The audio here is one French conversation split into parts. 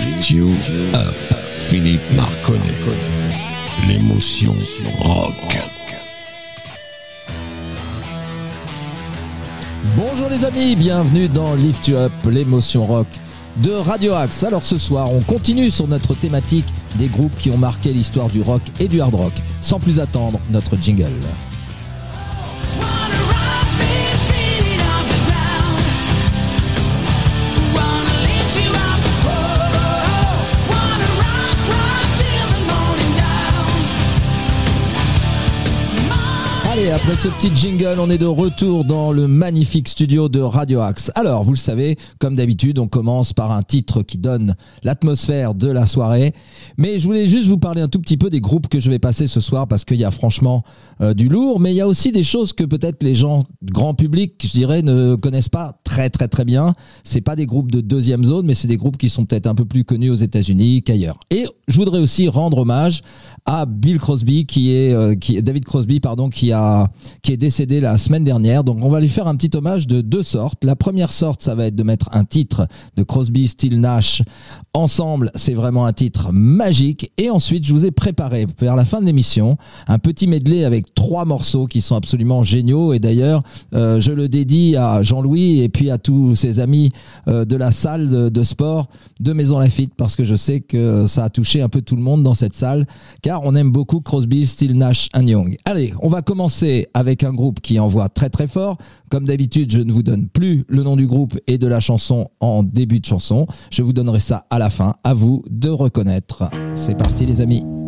You Up, Philippe Marconnet. L'émotion rock. Bonjour les amis, bienvenue dans Lift You Up, l'émotion rock de Radio Axe. Alors ce soir, on continue sur notre thématique des groupes qui ont marqué l'histoire du rock et du hard rock. Sans plus attendre, notre jingle. Après ce petit jingle, on est de retour dans le magnifique studio de Radio Axe. Alors, vous le savez, comme d'habitude, on commence par un titre qui donne l'atmosphère de la soirée. Mais je voulais juste vous parler un tout petit peu des groupes que je vais passer ce soir parce qu'il y a franchement euh, du lourd, mais il y a aussi des choses que peut-être les gens grand public, je dirais, ne connaissent pas très très très bien. C'est pas des groupes de deuxième zone, mais c'est des groupes qui sont peut-être un peu plus connus aux États-Unis qu'ailleurs. Et je voudrais aussi rendre hommage à Bill Crosby, qui est, euh, David Crosby, pardon, qui a, qui est décédé la semaine dernière. Donc, on va lui faire un petit hommage de deux sortes. La première sorte, ça va être de mettre un titre de Crosby, Still Nash ensemble. C'est vraiment un titre magique. Et ensuite, je vous ai préparé vers la fin de l'émission un petit medley avec trois morceaux qui sont absolument géniaux. Et d'ailleurs, euh, je le dédie à Jean-Louis et puis à tous ses amis euh, de la salle de, sport de Maison Lafitte parce que je sais que ça a touché un peu tout le monde dans cette salle car on aime beaucoup Crosby, Still Nash Young. Allez, on va commencer avec un groupe qui envoie très très fort. Comme d'habitude, je ne vous donne plus le nom du groupe et de la chanson en début de chanson. Je vous donnerai ça à la fin. À vous de reconnaître. C'est parti les amis.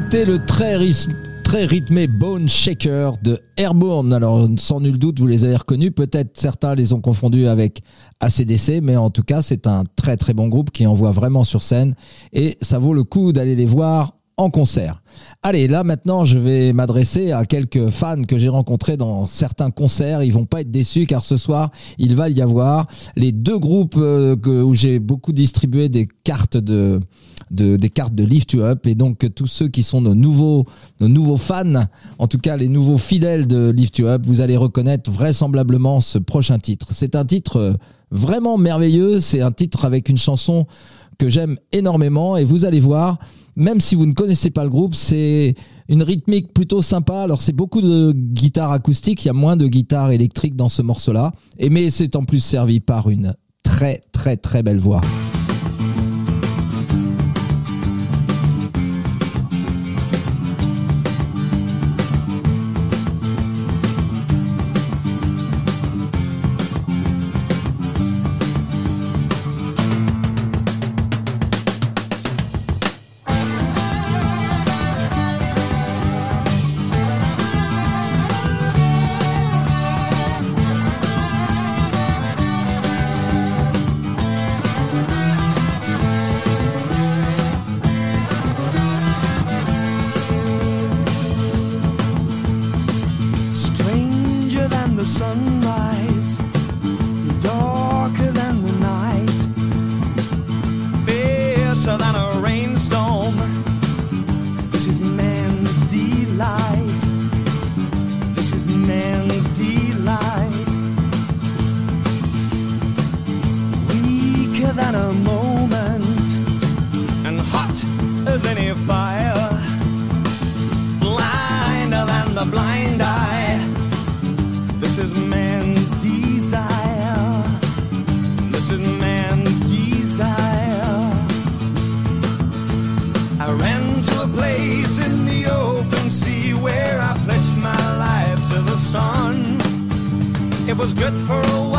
C'était le très, rythmé Bone Shaker de Airborne. Alors, sans nul doute, vous les avez reconnus. Peut-être certains les ont confondus avec ACDC, mais en tout cas, c'est un très très bon groupe qui envoie vraiment sur scène et ça vaut le coup d'aller les voir en concert. Allez, là maintenant, je vais m'adresser à quelques fans que j'ai rencontrés dans certains concerts. Ils vont pas être déçus car ce soir, il va y avoir les deux groupes euh, où j'ai beaucoup distribué des cartes de, de- des cartes de Lift You Up et donc tous ceux qui sont nos nouveaux nos nouveaux fans, en tout cas les nouveaux fidèles de Lift You Up, vous allez reconnaître vraisemblablement ce prochain titre. C'est un titre euh, vraiment merveilleux, c'est un titre avec une chanson que j'aime énormément et vous allez voir, même si vous ne connaissez pas le groupe, c'est une rythmique plutôt sympa. Alors c'est beaucoup de guitare acoustique, il y a moins de guitare électrique dans ce morceau-là, et mais c'est en plus servi par une très très très belle voix. This is man's desire. I ran to a place in the open sea where I pledged my life to the sun. It was good for a while,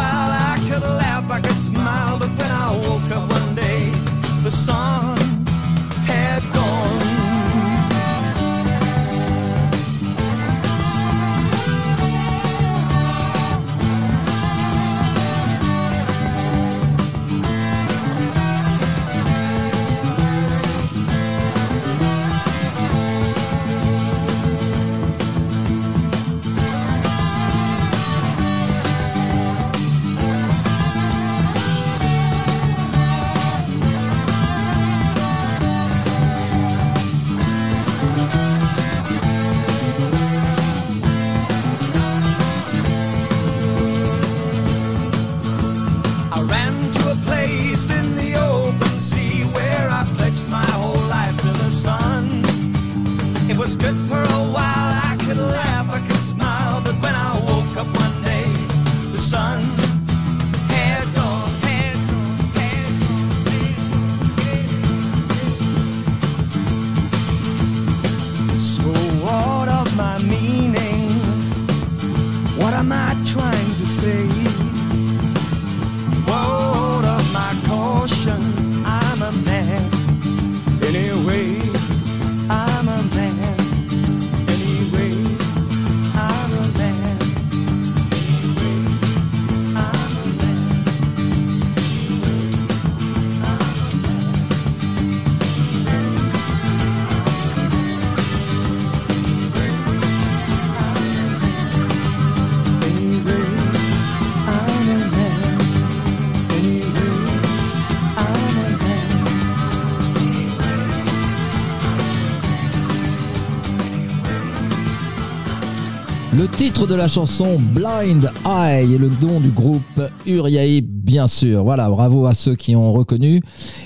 titre de la chanson Blind Eye est le nom du groupe Uriahi, bien sûr. Voilà, bravo à ceux qui ont reconnu.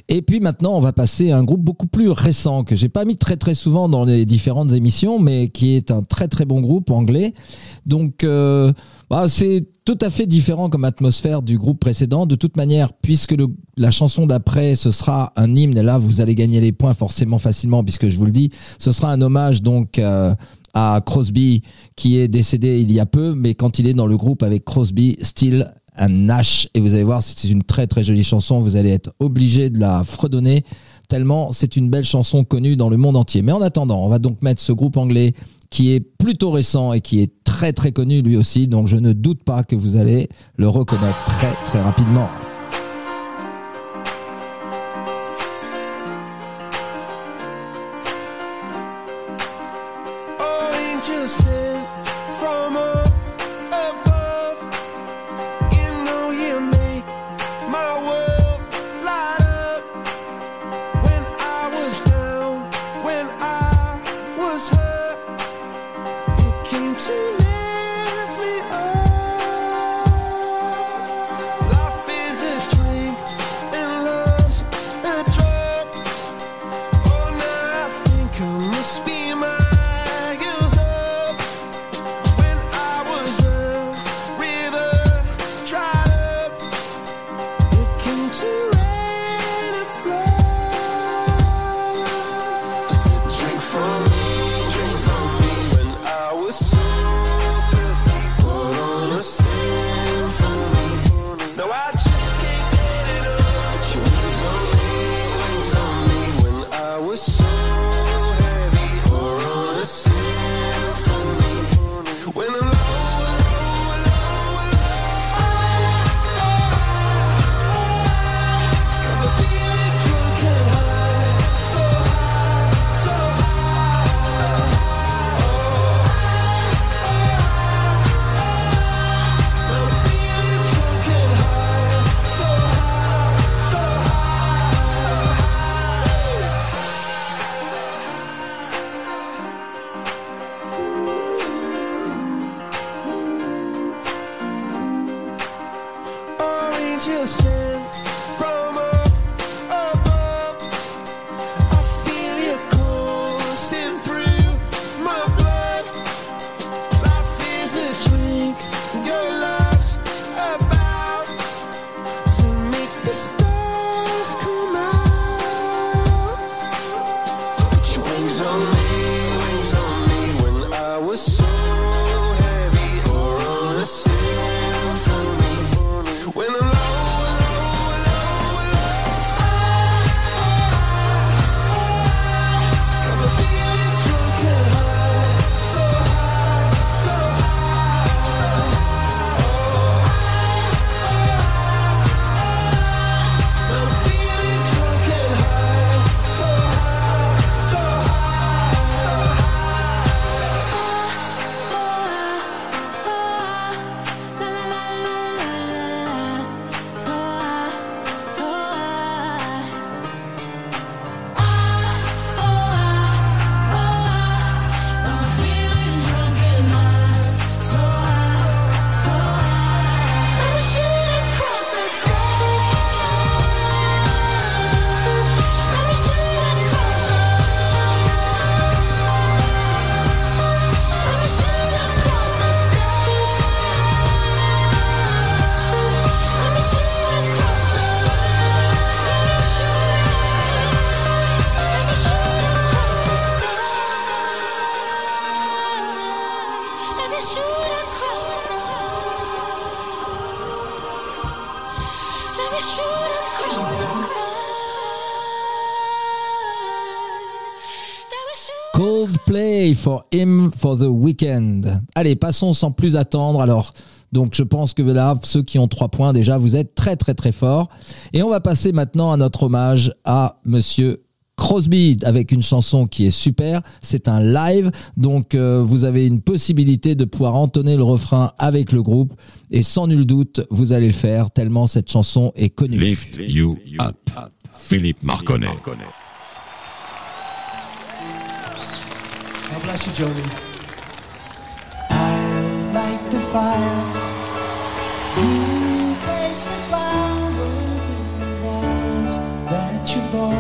Et puis maintenant, on va passer à un groupe beaucoup plus récent que j'ai pas mis très très souvent dans les différentes émissions, mais qui est un très très bon groupe anglais. Donc, euh, bah, c'est tout à fait différent comme atmosphère du groupe précédent. De toute manière, puisque la chanson d'après, ce sera un hymne, et là, vous allez gagner les points forcément facilement, puisque je vous le dis, ce sera un hommage donc euh, à Crosby, qui est décédé il y a peu, mais quand il est dans le groupe avec Crosby, Still and Nash. Et vous allez voir, c'est une très très jolie chanson. Vous allez être obligé de la fredonner tellement c'est une belle chanson connue dans le monde entier. Mais en attendant, on va donc mettre ce groupe anglais qui est plutôt récent et qui est très très connu lui aussi. Donc je ne doute pas que vous allez le reconnaître très très rapidement. Weekend. Allez, passons sans plus attendre. Alors, donc je pense que là, ceux qui ont trois points déjà, vous êtes très très très forts. Et on va passer maintenant à notre hommage à Monsieur Crosby avec une chanson qui est super. C'est un live, donc euh, vous avez une possibilité de pouvoir entonner le refrain avec le groupe. Et sans nul doute, vous allez le faire tellement cette chanson est connue. Lift you up. Philippe Marconnet. God bless you, Joni. You place the flowers in the vase that you bought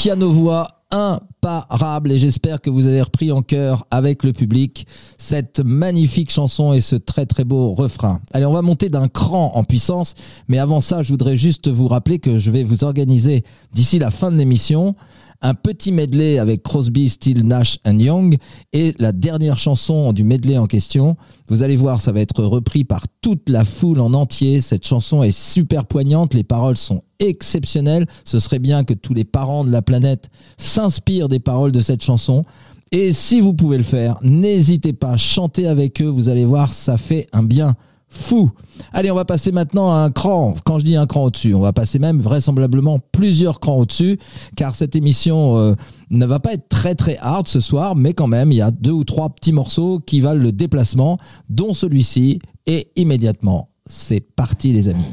piano-voix imparable et j'espère que vous avez repris en chœur avec le public cette magnifique chanson et ce très très beau refrain. Allez, on va monter d'un cran en puissance, mais avant ça, je voudrais juste vous rappeler que je vais vous organiser d'ici la fin de l'émission un petit medley avec Crosby, Still, Nash and Young et la dernière chanson du medley en question. Vous allez voir, ça va être repris par toute la foule en entier. Cette chanson est super poignante, les paroles sont exceptionnelles. Ce serait bien que tous les parents de la planète s'inspirent des paroles de cette chanson. Et si vous pouvez le faire, n'hésitez pas, chantez avec eux, vous allez voir, ça fait un bien fou. Allez, on va passer maintenant à un cran. Quand je dis un cran au-dessus, on va passer même vraisemblablement plusieurs crans au-dessus, car cette émission euh, ne va pas être très très hard ce soir, mais quand même, il y a deux ou trois petits morceaux qui valent le déplacement, dont celui-ci, et immédiatement, c'est parti les amis.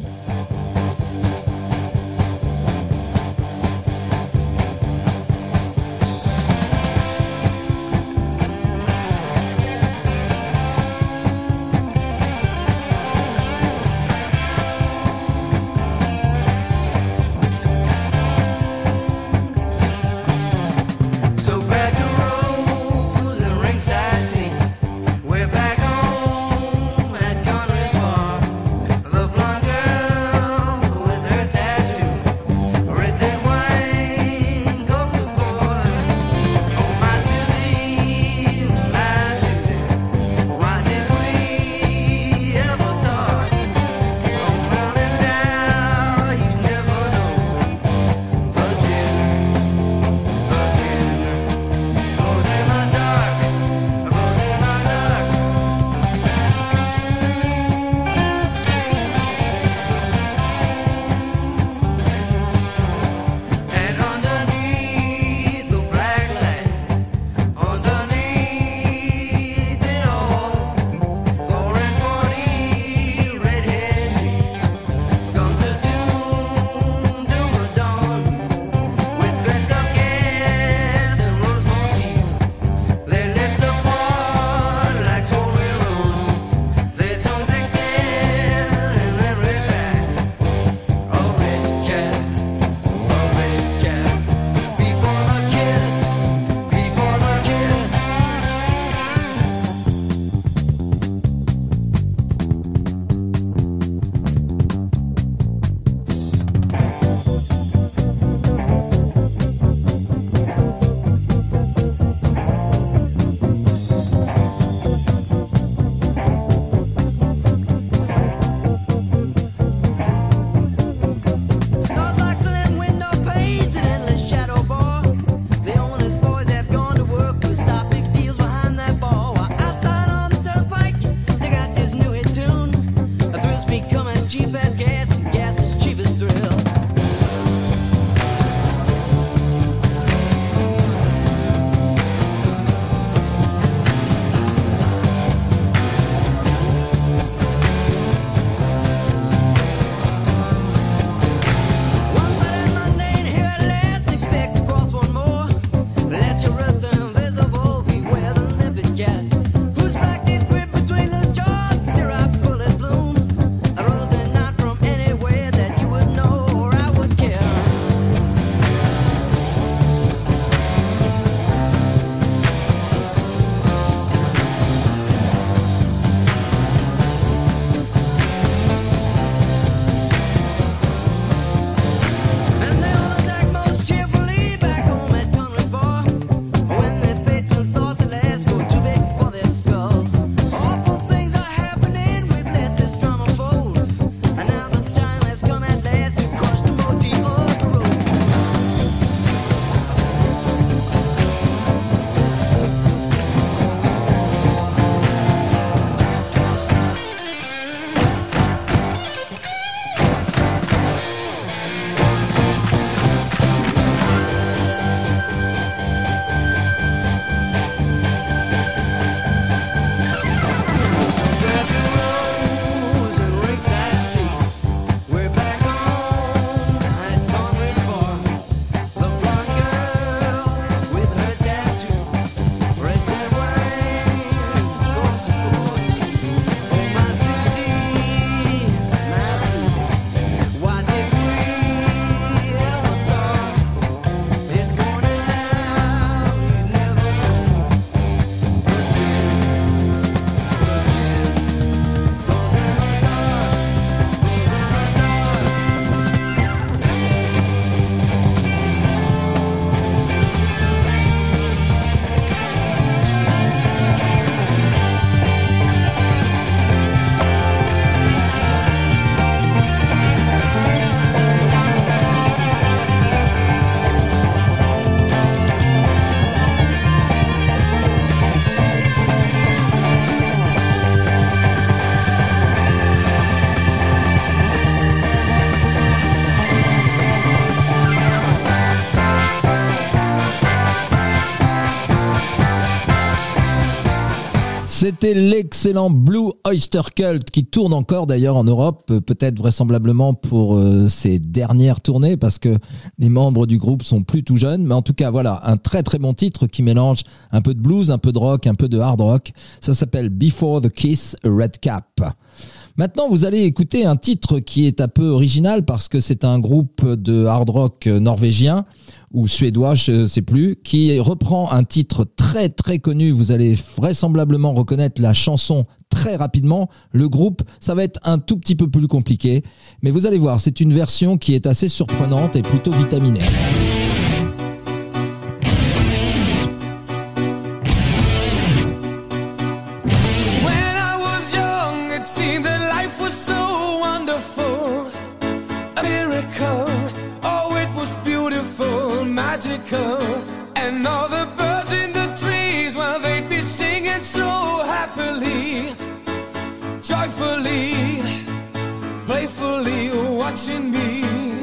C'était l'excellent Blue Oyster Cult qui tourne encore d'ailleurs en Europe, euh, peut-être vraisemblablement pour euh, ses dernières tournées parce que les membres du groupe sont plus tout jeunes. Mais en tout cas, voilà, un très très bon titre qui mélange un peu de blues, un peu de rock, un peu de hard rock. Ça s'appelle Before the Kiss, Red Cap. Maintenant, vous allez écouter un titre qui est un peu original parce que c'est un groupe de hard rock norvégien ou suédois, je ne sais plus, qui reprend un titre très très connu. Vous allez vraisemblablement reconnaître la chanson très rapidement. Le groupe, ça va être un tout petit peu plus compliqué, mais vous allez voir, c'est une version qui est assez surprenante et plutôt vitaminée. Watching me.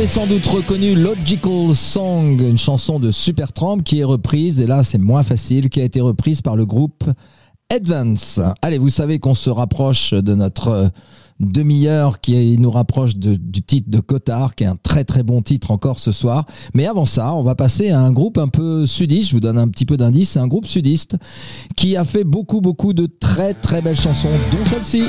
Avez sans doute reconnu Logical Song, une chanson de Supertramp qui est reprise, et là c'est moins facile, qui a été reprise par le groupe Advance. Allez, vous savez qu'on se rapproche de notre euh, demi-heure qui nous rapproche du titre de Cotard, qui est un très très bon titre encore ce soir. Mais avant ça, on va passer à un groupe un peu sudiste, je vous donne un petit peu d'indice, un groupe sudiste qui a fait beaucoup beaucoup de très très belles chansons, dont celle-ci.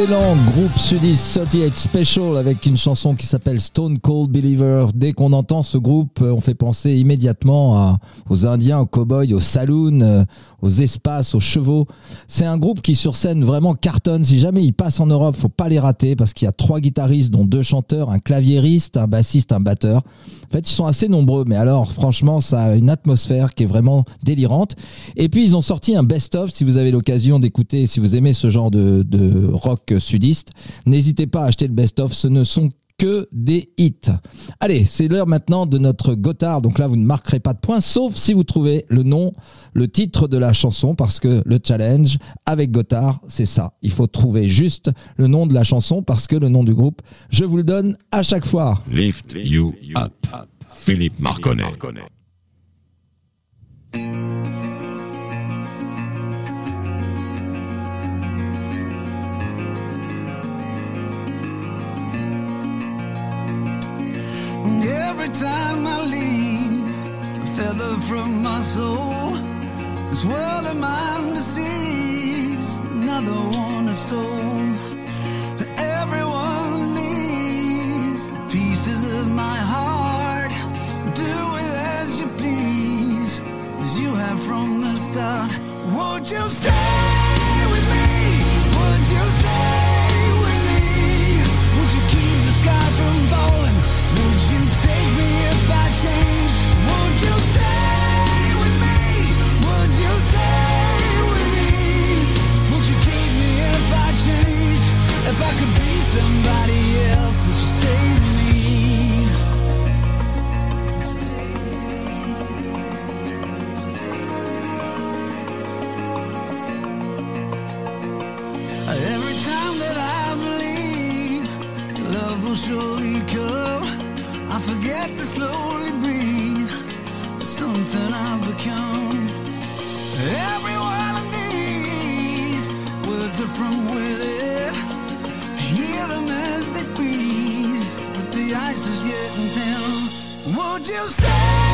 Excellent groupe sudiste 38 Special avec une chanson qui s'appelle Stone Cold Believer. Dès qu'on entend ce groupe, on fait penser immédiatement aux Indiens, aux cowboys, aux saloons, euh, aux espaces, aux chevaux. C'est un groupe qui sur scène vraiment cartonne. Si jamais il passe en Europe, faut pas les rater parce qu'il y a trois guitaristes, dont deux chanteurs, un claviériste, un bassiste, un batteur. En fait, ils sont assez nombreux, mais alors franchement, ça a une atmosphère qui est vraiment délirante. Et puis, ils ont sorti un best-of, si vous avez l'occasion d'écouter, si vous aimez ce genre de rock sudiste, n'hésitez pas à acheter le best-of, ce ne sont que des hits. Allez, c'est l'heure maintenant de notre Gotthard. Donc là, vous ne marquerez pas de points, sauf si vous trouvez le nom, le titre de la chanson, parce que le challenge avec Gotthard, c'est ça. Il faut trouver juste le nom de la chanson, parce que le nom du groupe, je vous le donne à chaque fois. Lift You Up. Philippe Marconnet. Every time I leave, a feather from my soul. This world of mine deceives, another one that stole. Every one of these pieces of my heart, do with as you please, as you have from the start. Won't you stay somebody else, that you stay you stay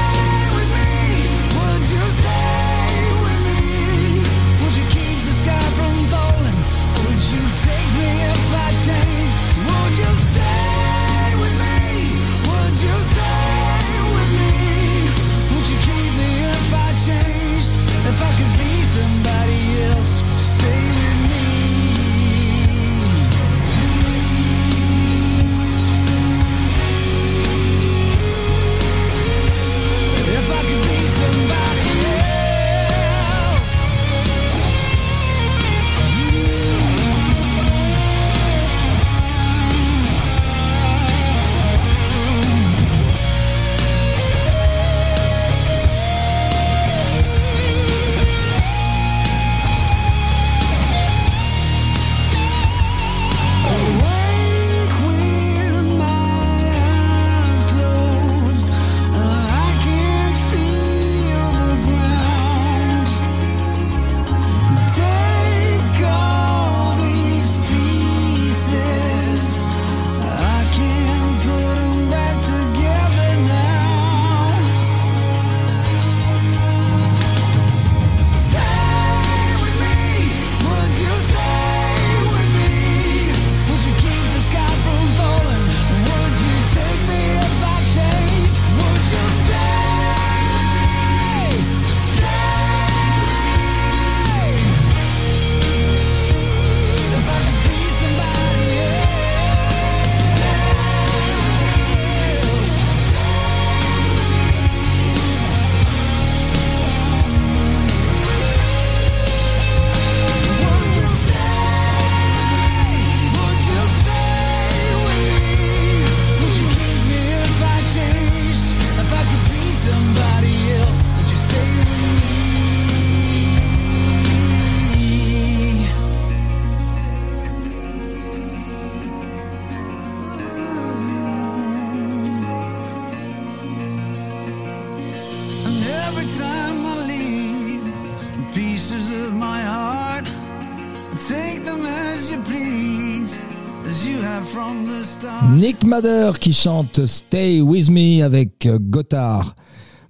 Nick Mader qui chante Stay With Me avec euh, Gotthard.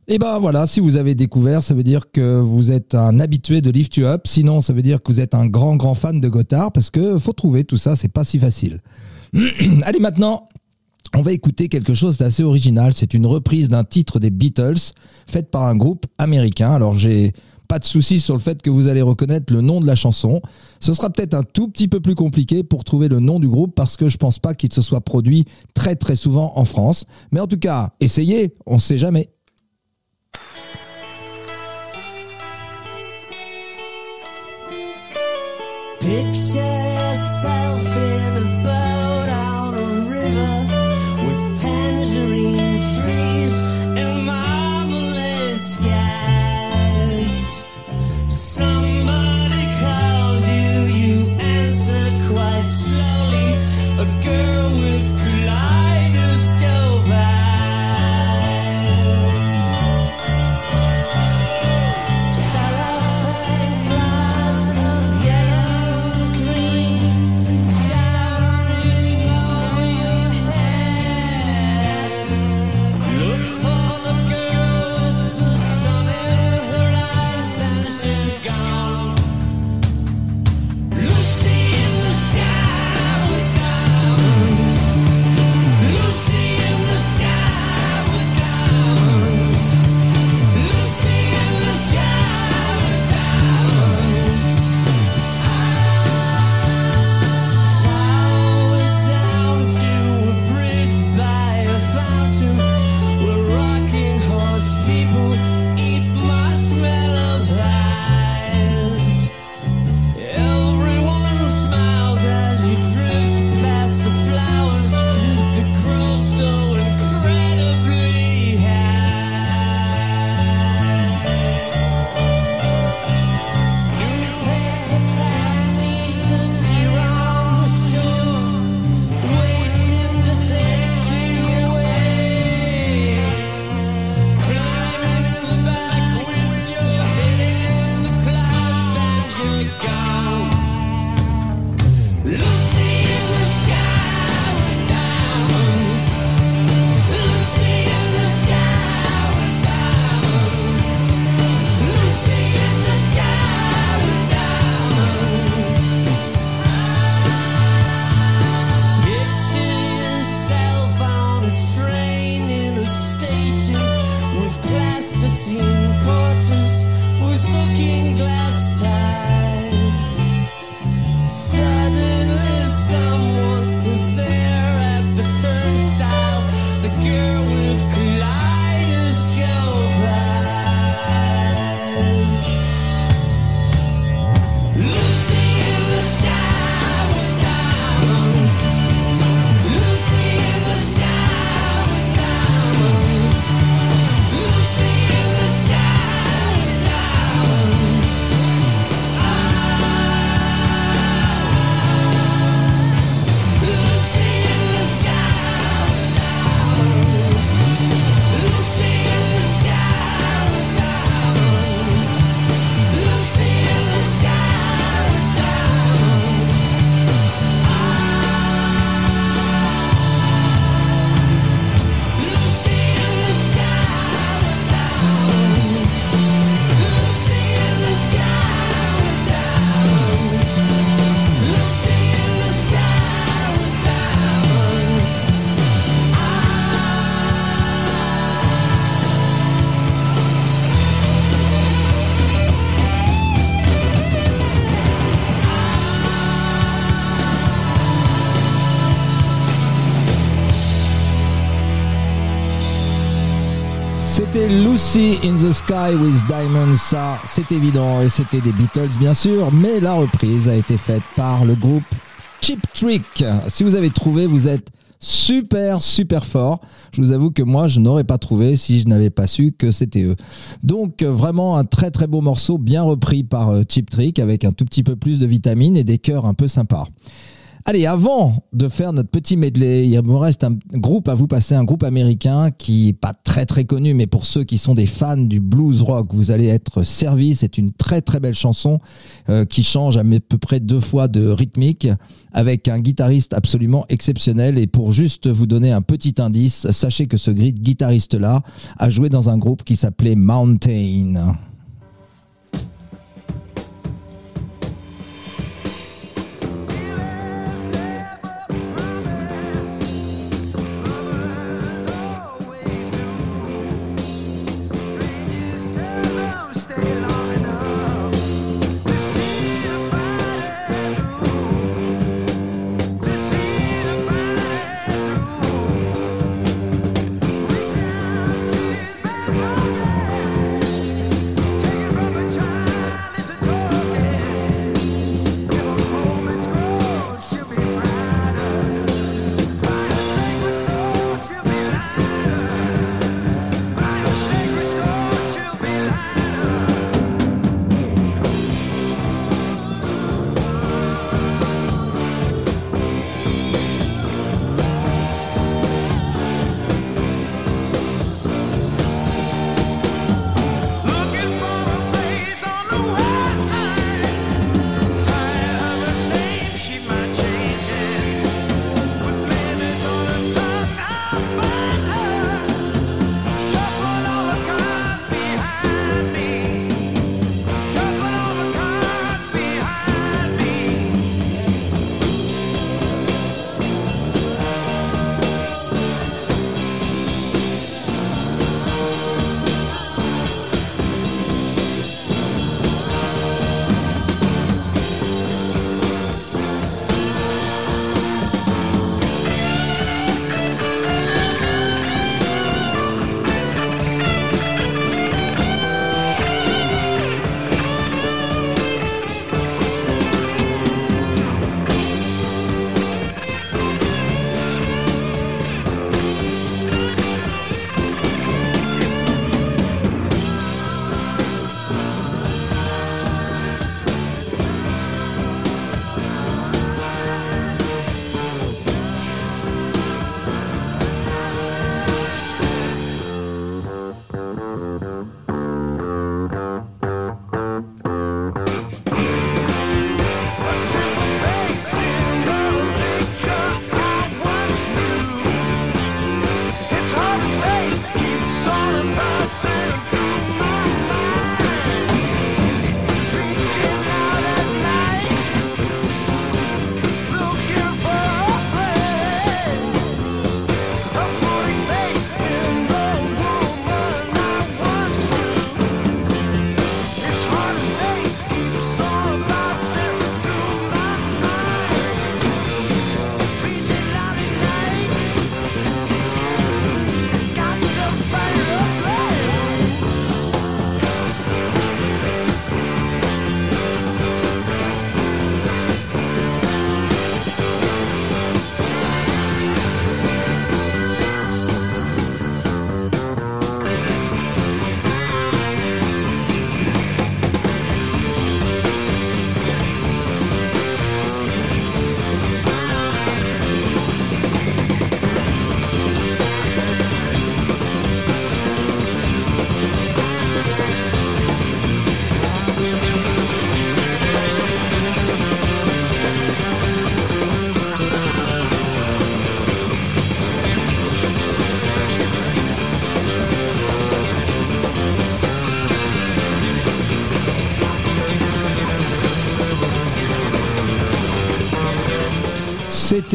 Et ben voilà, si vous avez découvert, ça veut dire que vous êtes un habitué de Lift You Up. Sinon, ça veut dire que vous êtes un grand, grand fan de Gotthard parce que faut trouver tout ça, c'est pas si facile. Allez, maintenant, on va écouter quelque chose d'assez original. C'est une reprise d'un titre des Beatles faite par un groupe américain. Alors, j'ai pas de souci sur le fait que vous allez reconnaître le nom de la chanson. Ce sera peut-être un tout petit peu plus compliqué pour trouver le nom du groupe parce que je pense pas qu'il se soit produit très très souvent en France. Mais en tout cas, essayez, on sait jamais. With Diamonds, ça c'est évident, et c'était des Beatles bien sûr, mais la reprise a été faite par le groupe Cheap Trick. Si vous avez trouvé, vous êtes super super fort. Je vous avoue que moi je n'aurais pas trouvé si je n'avais pas su que c'était eux. Donc vraiment un très très beau morceau bien repris par euh, Cheap Trick avec un tout petit peu plus de vitamines et des chœurs un peu sympas. Allez, avant de faire notre petit medley, il me reste un groupe à vous passer, un groupe américain qui est pas très très connu, mais pour ceux qui sont des fans du blues rock, vous allez être servis. C'est une très très belle chanson euh, qui change à peu près deux fois de rythmique avec un guitariste absolument exceptionnel. Et pour juste vous donner un petit indice, sachez que ce gui- guitariste-là a joué dans un groupe qui s'appelait Mountain.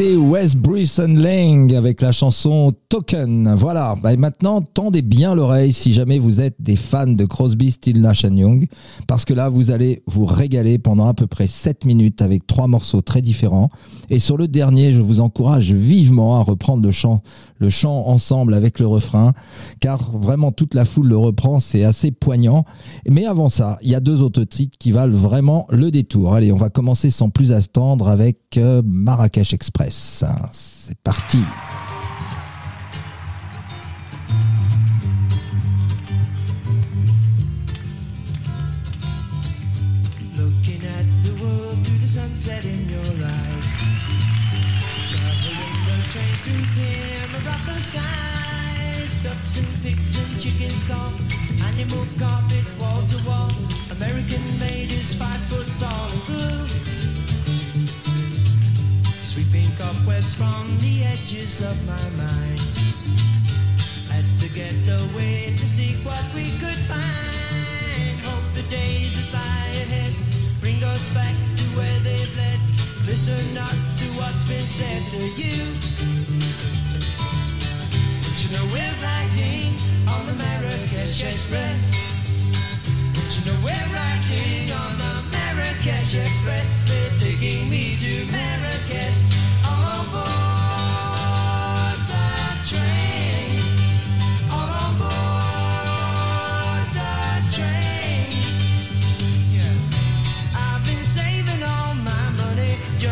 C'était Wes Brisson Lang avec la chanson Token. Voilà. Et maintenant, tendez bien l'oreille si jamais vous êtes des fans de Crosby, Still Nash Young, parce que là, vous allez vous régaler pendant à peu près 7 minutes avec trois morceaux très différents. Et sur le dernier, je vous encourage vivement à reprendre le chant, le chant ensemble avec le refrain, car vraiment toute la foule le reprend, c'est assez poignant. Mais avant ça, il y a deux autres titres qui valent vraiment le détour. Allez, on va commencer sans plus attendre avec euh, Marrakech Express. C'est parti. comes from the edges of my mind. Had to get away to seek what we could find. Hope the days that lie ahead bring us back to where they've led. Listen not to what's been said to you. But you know we're riding on the Marrakesh Express. But you know we're riding on the Marrakesh Express. They're taking me to Marrakesh.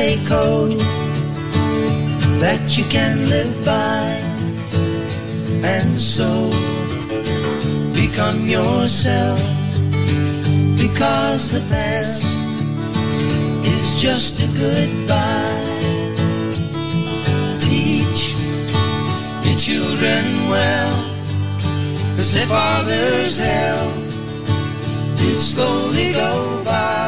A code that you can live by. And so become yourself. Because the past is just a goodbye. Teach your children well, cause their father's hell did slowly go by.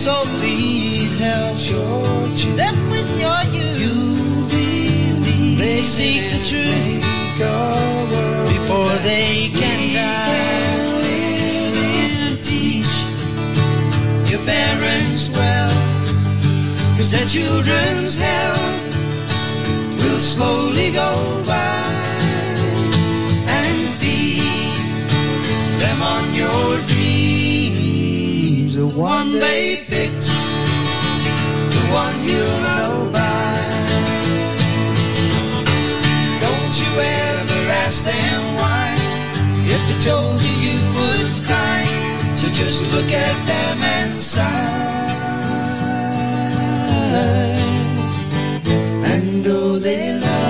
So please help them with your youth. You believe They seek the truth before they can die. And teach your parents well, cause their children's hell will slowly go by. One they fix, the one you'll know by. Don't you ever ask them why. If they told you you would cry, so just look at them and sigh. And know they love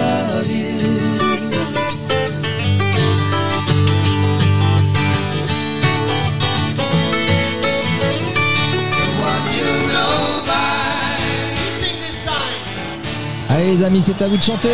les amis, c'est à vous de chanter.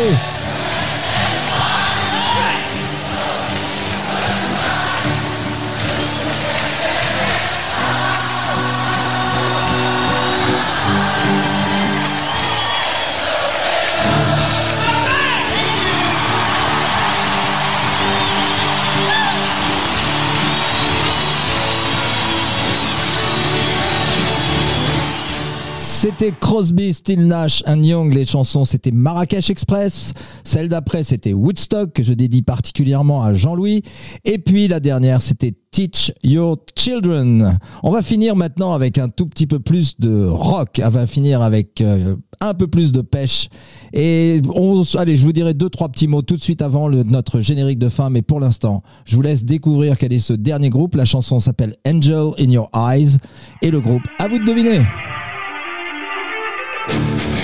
C'était Crosby, Still Nash and Young. Les chansons, c'était Marrakech Express. Celle d'après, c'était Woodstock, que je dédie particulièrement à Jean-Louis. Et puis la dernière, c'était Teach Your Children. On va finir maintenant avec un tout petit peu plus de rock. On va finir avec euh, un peu plus de pêche. Et on, allez, je vous dirai deux, trois petits mots tout de suite avant notre générique de fin. Mais pour l'instant, je vous laisse découvrir quel est ce dernier groupe. La chanson s'appelle Angel in Your Eyes. Et le groupe, à vous de deviner. Thank you.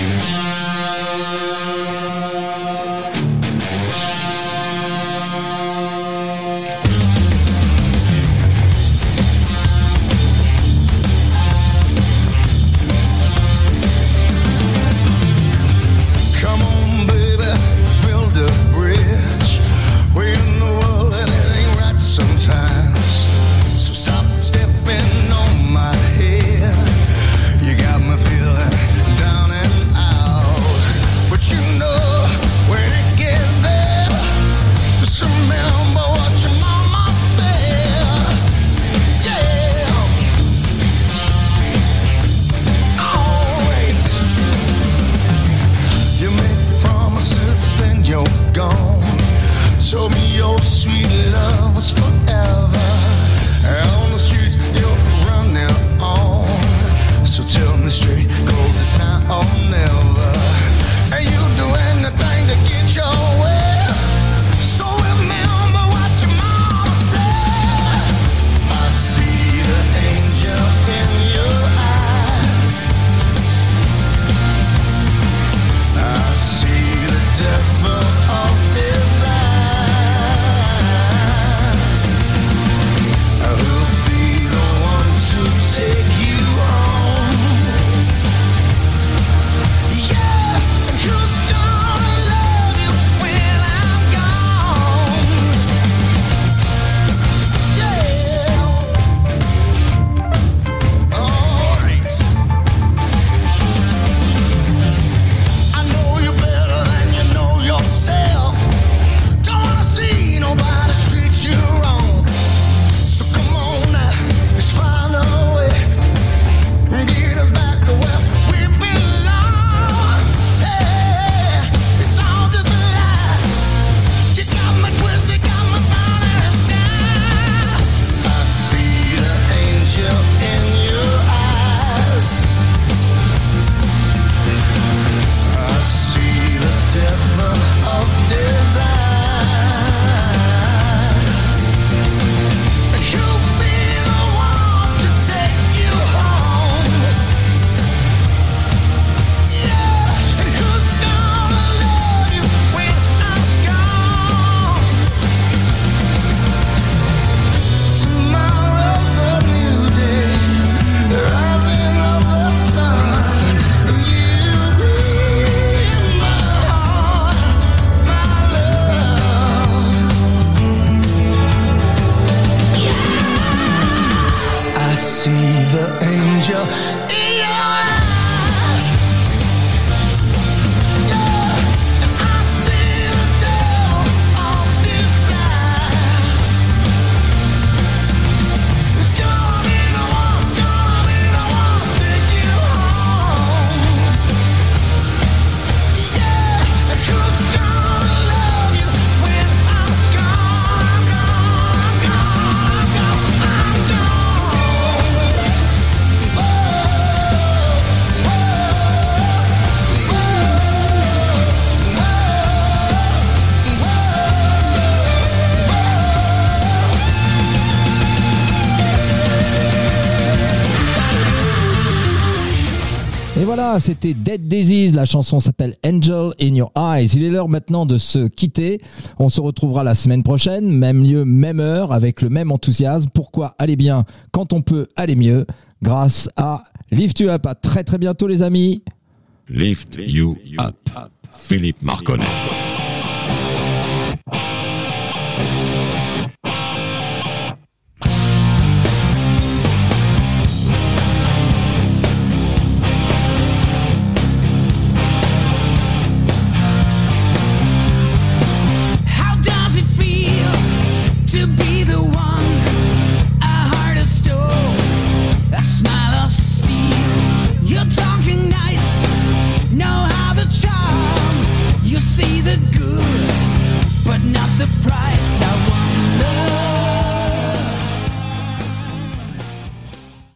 Angel c'était Dead Disease. La chanson s'appelle Angel in Your Eyes. Il est l'heure maintenant de se quitter. On se retrouvera la semaine prochaine, même lieu, même heure, avec le même enthousiasme. Pourquoi aller bien quand on peut aller mieux? Grâce à Lift You Up. À très très bientôt, les amis. Lift You Up. Philippe Marconnet. the price. I